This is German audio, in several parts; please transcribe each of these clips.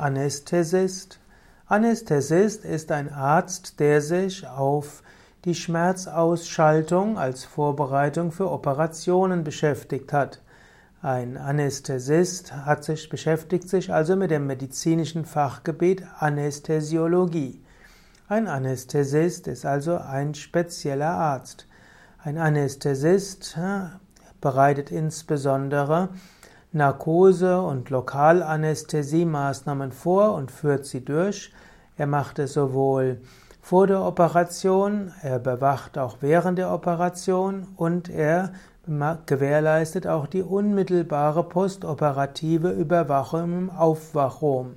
Anästhesist? Anästhesist ist ein Arzt, der sich auf die Schmerzausschaltung als Vorbereitung für Operationen beschäftigt hat. Ein Anästhesist hat sich, beschäftigt sich also mit dem medizinischen Fachgebiet Anästhesiologie. Ein Anästhesist ist also ein spezieller Arzt. Ein Anästhesist bereitet insbesondere Narkose- und Lokalanästhesiemaßnahmen vor und führt sie durch. Er macht es sowohl vor der Operation, er bewacht auch während der Operation und er gewährleistet auch die unmittelbare postoperative Überwachung im Aufwachraum,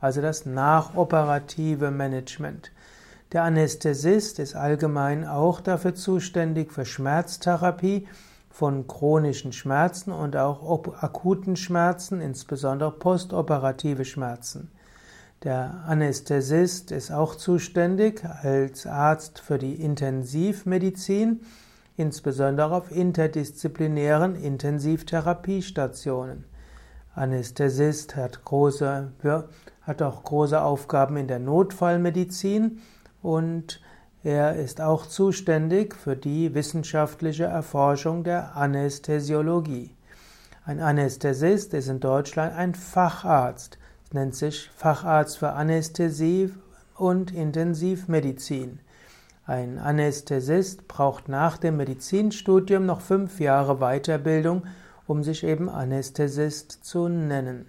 also das nachoperative Management. Der Anästhesist ist allgemein auch dafür zuständig für Schmerztherapie von chronischen Schmerzen und auch akuten Schmerzen, insbesondere postoperative Schmerzen. Der Anästhesist ist auch zuständig als Arzt für die Intensivmedizin, insbesondere auf interdisziplinären Intensivtherapiestationen. Anästhesist hat, große, hat auch große Aufgaben in der Notfallmedizin und er ist auch zuständig für die wissenschaftliche Erforschung der Anästhesiologie. Ein Anästhesist ist in Deutschland ein Facharzt. Es nennt sich Facharzt für Anästhesie und Intensivmedizin. Ein Anästhesist braucht nach dem Medizinstudium noch fünf Jahre Weiterbildung, um sich eben Anästhesist zu nennen.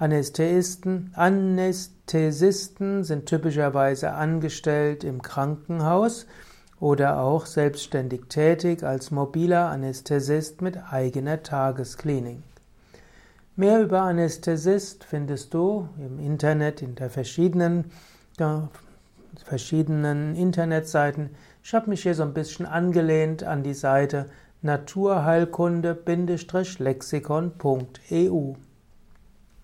Anästhesisten, Anästhesisten sind typischerweise angestellt im Krankenhaus oder auch selbstständig tätig als mobiler Anästhesist mit eigener Tagesklinik. Mehr über Anästhesist findest du im Internet in der verschiedenen, verschiedenen Internetseiten. Ich habe mich hier so ein bisschen angelehnt an die Seite naturheilkunde-lexikon.eu.